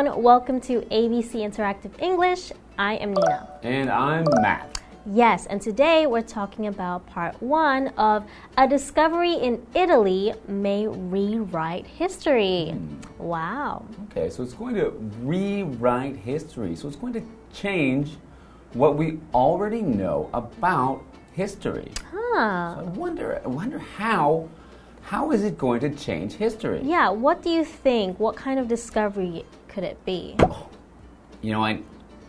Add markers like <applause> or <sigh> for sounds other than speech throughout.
everyone. Welcome to ABC Interactive English. I am Nina. And I'm Matt. Yes, and today we're talking about part one of A Discovery in Italy May Rewrite History. Hmm. Wow. Okay, so it's going to rewrite history. So it's going to change what we already know about history. Huh. I wonder, I wonder how, how is it going to change history? Yeah, what do you think? What kind of discovery could it be? You know, I,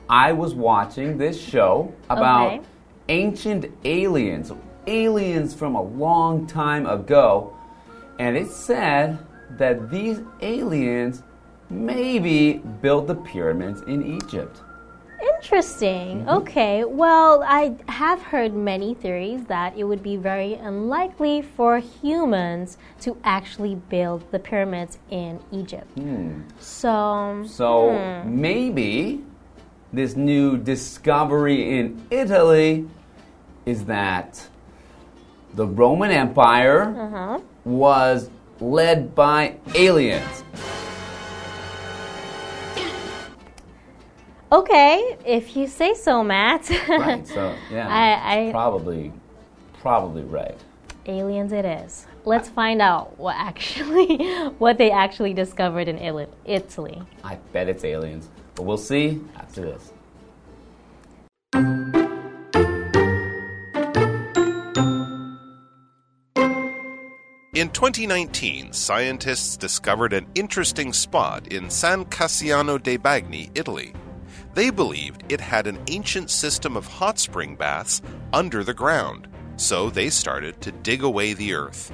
I was watching this show about Okay. ancient aliens, aliens from a long time ago, and it said that these aliens maybe built the pyramids in Egypt. Interesting. Okay. Well, I have heard many theories that it would be very unlikely for humans to actually build the pyramids in Egypt. So, So hmm. maybe this new discovery in Italy is that the Roman Empire uh-huh. was led by aliens. Okay, if you say so, Matt. Right. So <laughs> yeah, I- I- probably probably right. Aliens, it is. Let's find out what actually, <laughs> what they actually discovered in Italy. I bet it's aliens. But we'll see after this. In 2019, scientists discovered an interesting spot in San Cassiano dei Bagni, Italy. They believed it had an ancient system of hot spring baths under the ground, so they started to dig away the earth.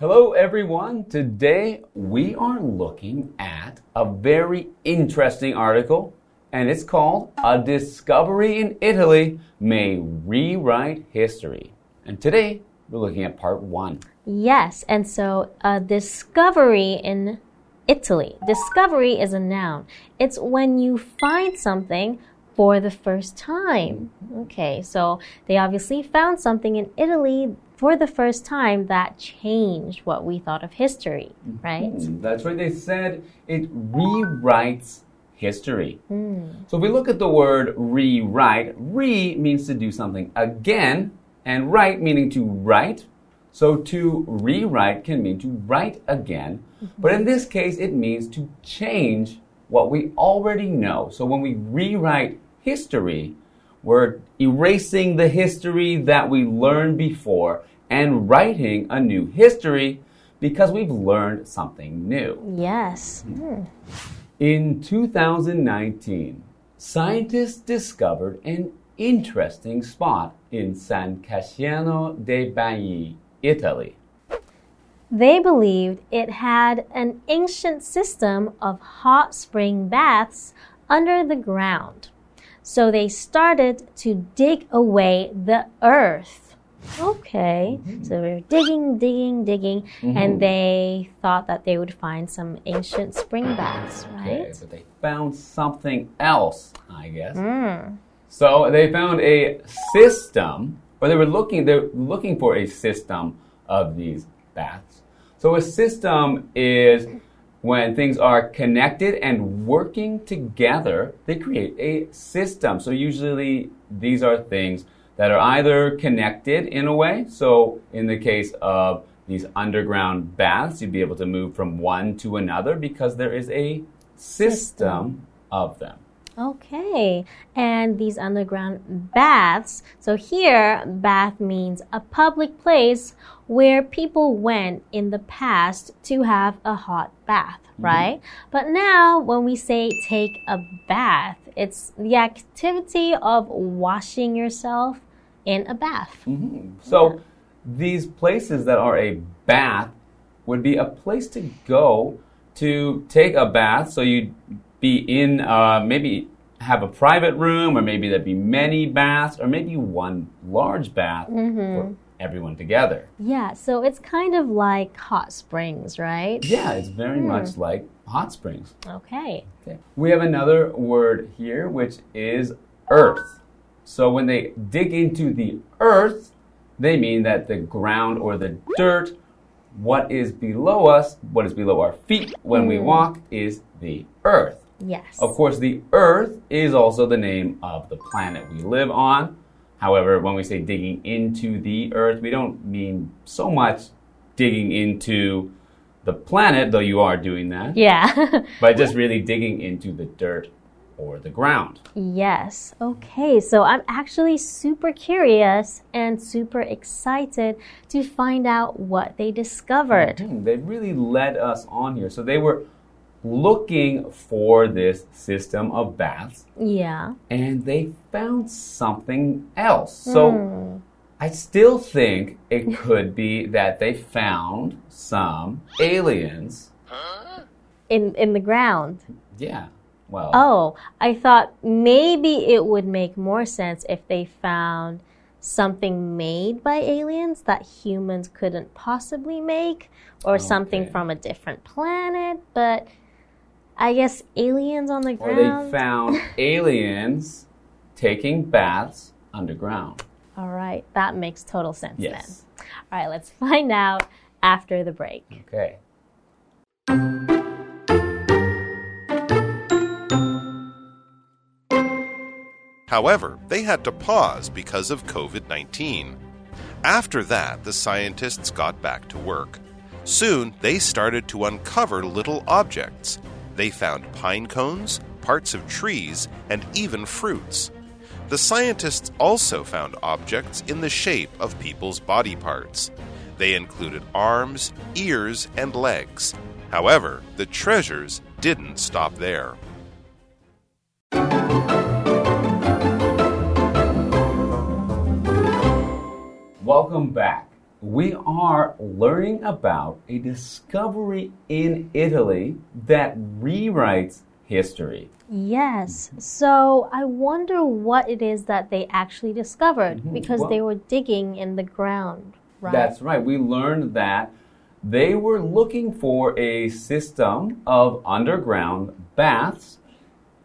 Hello, everyone. Today we are looking at a very interesting article, and it's called A Discovery in Italy May Rewrite History. And today we're looking at part one. Yes, and so a discovery in Italy. Discovery is a noun. It's when you find something for the first time. Okay, so they obviously found something in Italy for the first time that changed what we thought of history, mm-hmm. right? That's right, they said it rewrites history. Mm. So if we look at the word rewrite, re means to do something again, and write meaning to write. So to rewrite can mean to write again, but in this case, it means to change what we already know. So when we rewrite history, we're erasing the history that we learned before and writing a new history because we've learned something new. Yes. Hmm. In 2019, scientists discovered an interesting spot in San Cassiano dei Bagni, Italy. They believed it had an ancient system of hot spring baths under the ground. So they started to dig away the earth. Okay, mm-hmm. so they were digging, digging, digging, mm-hmm. and they thought that they would find some ancient spring baths, right? Okay, but they found something else, I guess. Hmm. So they found a system, or they were looking, they're looking for a system of these baths. So a system is when things are connected and working together, they create a system. So usually these are things that are either connected in a way. So in the case of these underground baths, you'd be able to move from one to another because there is a system of them. Okay, and these underground baths. So here, bath means a public place where people went in the past to have a hot bath, mm-hmm. right? But now, when we say take a bath, it's the activity of washing yourself in a bath. Mm-hmm. So these places that are a bath would be a place to go to take a bath. So you'd be in uh, maybe have a private room, or maybe there'd be many baths, or maybe one large bath for mm-hmm. everyone together. Yeah, so it's kind of like hot springs, right? Yeah, it's very hmm. much like hot springs. Okay. Okay. We have another word here, which is earth. So when they dig into the earth, they mean that the ground or the dirt what is below us, what is below our feet when we mm. walk, is the earth. Yes. Of course, the earth is also the name of the planet we live on. However, when we say digging into the earth, we don't mean so much digging into the planet, though you are doing that, Yeah. <laughs> but just really digging into the dirt or the ground. yes. Okay. So I'm actually super curious and super excited to find out what they discovered. Hmm, They really led us on here. So they were looking for this system of baths Yeah. and they found something else. So hmm. I still think it could be that they found some aliens. In in the ground. Yeah. Well, Oh, I thought maybe it would make more sense if they found something made by aliens that humans couldn't possibly make or something from a different planet, but I guess aliens on the ground. or they found <laughs> aliens taking baths underground. All right, that makes total sense Yes. then. All right, let's find out after the break. Okay. However, they had to pause because of COVID 19. After that, the scientists got back to work. Soon, they started to uncover little objects. They found pine cones, parts of trees, and even fruits. The scientists also found objects in the shape of people's body parts. They included arms, ears, and legs. However, the treasures didn't stop there. Welcome back. We are learning about a discovery in Italy that rewrites history. Yes. So I wonder what it is that they actually discovered mm-hmm. because Well- they were digging in the ground, right? That's right. We learned that they were looking for a system of underground baths.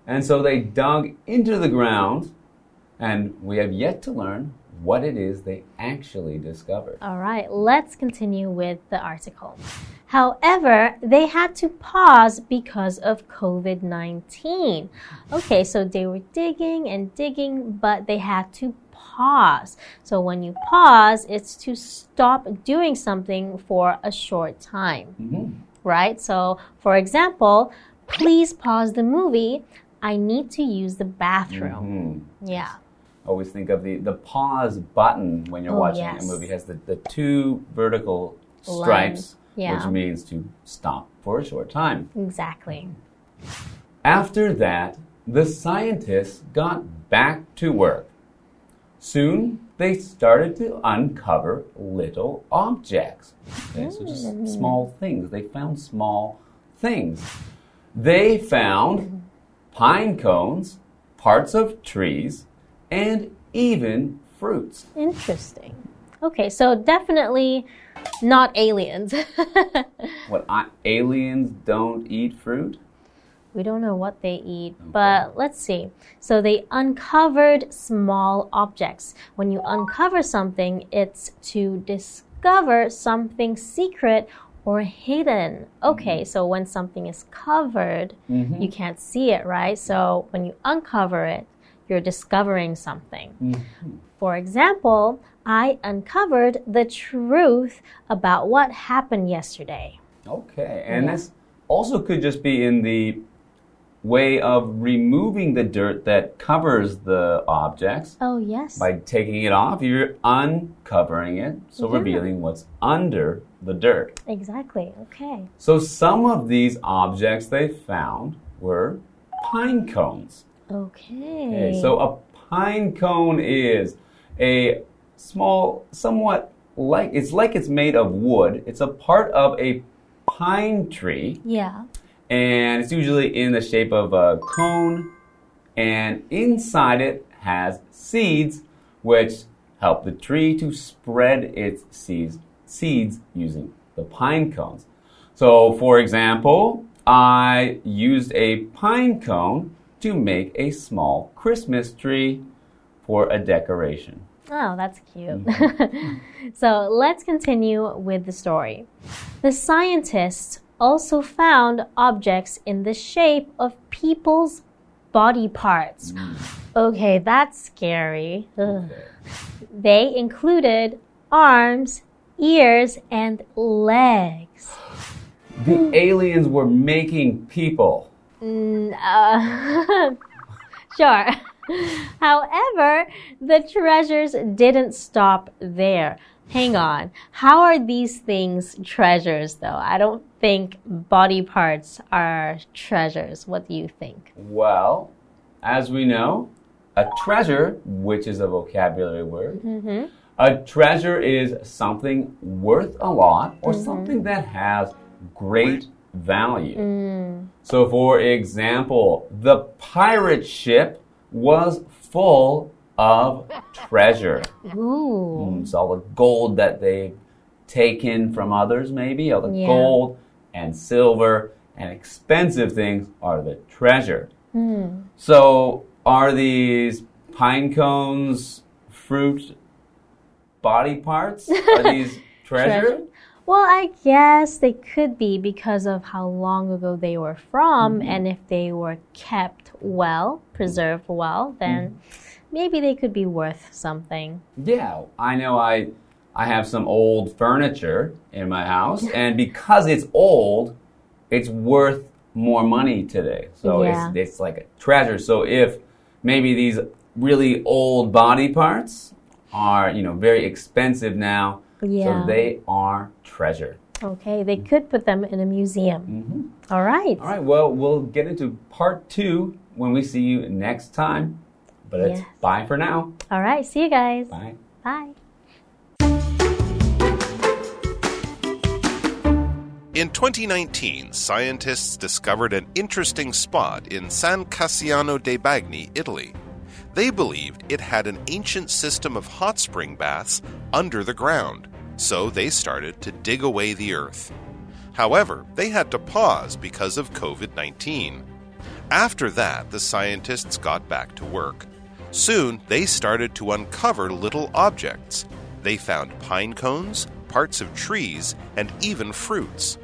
And so they dug into the ground, and we have yet to learn what it is they actually discovered. All right, let's continue with the article. However, they had to pause because of COVID 19. Okay, so they were digging and digging, but they had to pause. So when you pause, it's to stop doing something for a short time, mm-hmm. right? So, for example, please pause the movie. I need to use the bathroom. Mm-hmm. Yeah. Always think of the, the pause button when you're Oh, watching yes. a movie. Has the, the two vertical stripes, yeah. which means to stop for a short time. Exactly. After that, the scientists got back to work. Soon, they started to uncover little objects. Okay, so just hmm. small things. They found small things. They found pine cones, parts of trees, and even fruits. Interesting. Okay, so definitely not aliens. <laughs> What I, aliens don't eat fruit? we don't know what they eat, but let's see. So they uncovered small objects. When you uncover something, it's to discover something secret or hidden. Okay, mm-hmm. so when something is covered, mm-hmm. you can't see it, right? So when you uncover it, you're discovering something. Mm-hmm. For example, I uncovered the truth about what happened yesterday. Okay, and this also could just be in the way of removing the dirt that covers the objects. Oh, yes. By taking it off, you're uncovering it, so revealing what's under the dirt. Exactly. Okay. So some of these objects they found were pine cones. Okay. Okay, so a pine cone is a small, somewhat like it's like it's made of wood. It's a part of a pine tree, yeah. and it's usually in the shape of a cone, and inside it has seeds, which help the tree to spread its seeds, seeds using the pine cones. So, for example, I used a pine cone to make a small Christmas tree for a decoration. Oh, that's cute. Mm-hmm. <laughs> so let's continue with the story. The scientists also found objects in the shape of people's body parts. Mm. Okay, that's scary. Ugh. They included arms, ears, and legs. The aliens were making people. Mm, uh, <laughs> sure. However, the treasures didn't stop there. Hang on. How are these things treasures, though? I don't think body parts are treasures. What do you think? Well, as we know, a treasure, which is a vocabulary word, a treasure is something worth a lot or something that has great value. So, for example, the pirate ship was full of treasure. Ooh. Mm, so all the gold that they've taken from others, maybe, all the Yeah. gold and silver and expensive things are the treasure. So are these pine cones fruit body parts? Are <laughs> these treasure? Treasure? Well, I guess they could be because of how long ago they were from, mm-hmm. and if they were kept well, preserved well, then mm-hmm. maybe they could be worth something. Yeah, I know I I have some old furniture in my house <laughs> and because it's old, it's worth more money today. So Yeah. it's it's like a treasure. So if maybe these really old body parts are, you know, very expensive now, Yeah. so they are treasure. Okay, they could put them in a museum. Mm-hmm. All right. All right, well, we'll get into part 2 when we see you next time. But it's Yes. bye for now. All right. See you guys. Bye. Bye. In 2019, scientists discovered an interesting spot in San Cassiano dei Bagni, Italy. They believed it had an ancient system of hot spring baths under the ground, so they started to dig away the earth. However, they had to pause because of COVID 19. After that, the scientists got back to work. Soon, they started to uncover little objects. They found pine cones, parts of trees, and even fruits.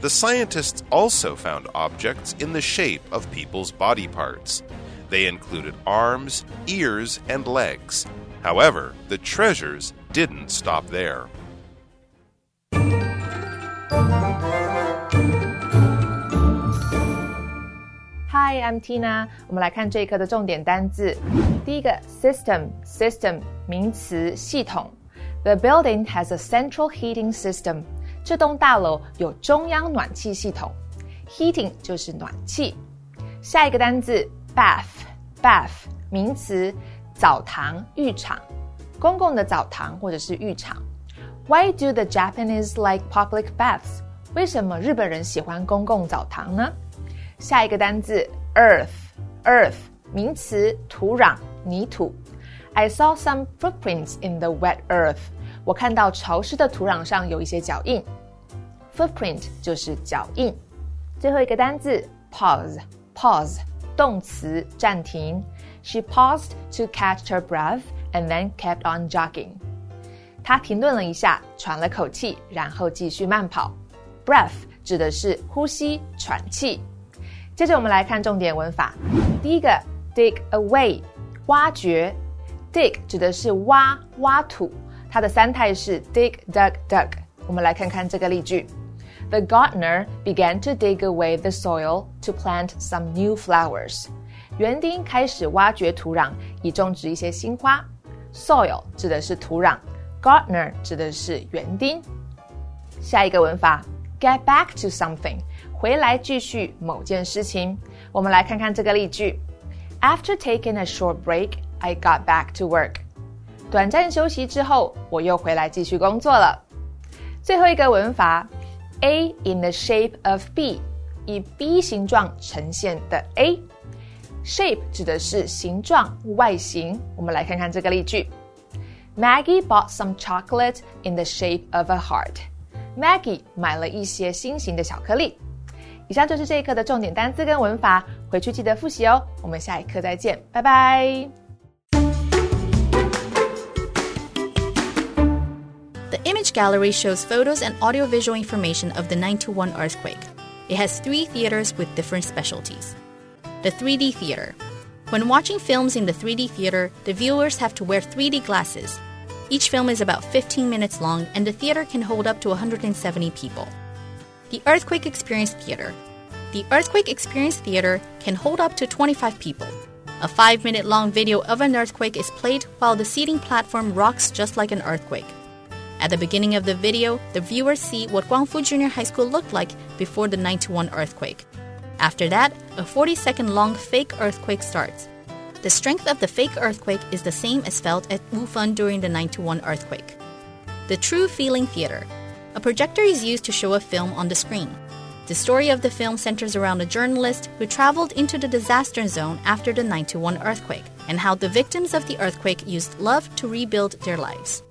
The scientists also found objects in the shape of people's body parts. They included arms, ears, and legs. However, the treasures didn't stop there. Hi, I'm Tina。我们来看这一课的重点单字。第一个，system，system 名词，系统。The building has a central heating system。这栋大楼有中央暖气系统。Heating 就是暖气。下一个单字 ，bath，bath 名词，澡堂、浴场，公共的澡堂或者是浴场。Why do the Japanese like public baths？为什么日本人喜欢公共澡堂呢？下一个单字，earth，earth 名词，土壤、泥土。I saw some footprints in the wet earth。我看到潮湿的土壤上有一些脚印。Footprint 就是脚印。最后一个单字，pause，pause 动词，暂停。She paused to catch her breath and then kept on jogging。她停顿了一下，喘了口气，然后继续慢跑。Breath 指的是呼吸、喘气。接着我们来看重点文法。第一个，dig away，挖掘。dig 指的是挖、挖土，它的三态是 dig、dug、dug。我们来看看这个例句。 The gardener began to dig away the soil to plant some new flowers。园丁开始挖掘土壤，以种植一些新花。Soil 指的是土壤，gardener 指的是园丁。下一个文法，get back to something，回来继续某件事情。我们来看看这个例句：After taking a short break, I got back to work。短暂休息之后，我又回来继续工作了。最后一个文法 ，A in the shape of B，以 B 形状呈现的 A。Shape 指的是形状、外形。我们来看看这个例句：Maggie bought some chocolate in the shape of a heart。Maggie 买了一些心形的巧克力。以上就是这一课的重点单词跟文法，回去记得复习哦。我们下一课再见，拜拜。The image gallery shows photos and audiovisual information of the 921 earthquake. It has three theaters with different specialties. The 3D theater. When watching films in the 3D theater, the viewers have to wear 3D glasses. Each film is about 15 minutes long, and the theater can hold up to 170 people. The Earthquake Experience Theater. The Earthquake Experience Theater can hold up to 25 people. A five minute long video of an earthquake is played while the seating platform rocks just like an earthquake. At the beginning of the video, the viewers see what Guangfu Junior High School looked like before the 91 earthquake. After that, a 40 second long fake earthquake starts. The strength of the fake earthquake is the same as felt at Wufeng during the 91 earthquake. The True Feeling Theater. A projector is used to show a film on the screen. The story of the film centers around a journalist who traveled into the disaster zone after the 91 earthquake and how the victims of the earthquake used love to rebuild their lives.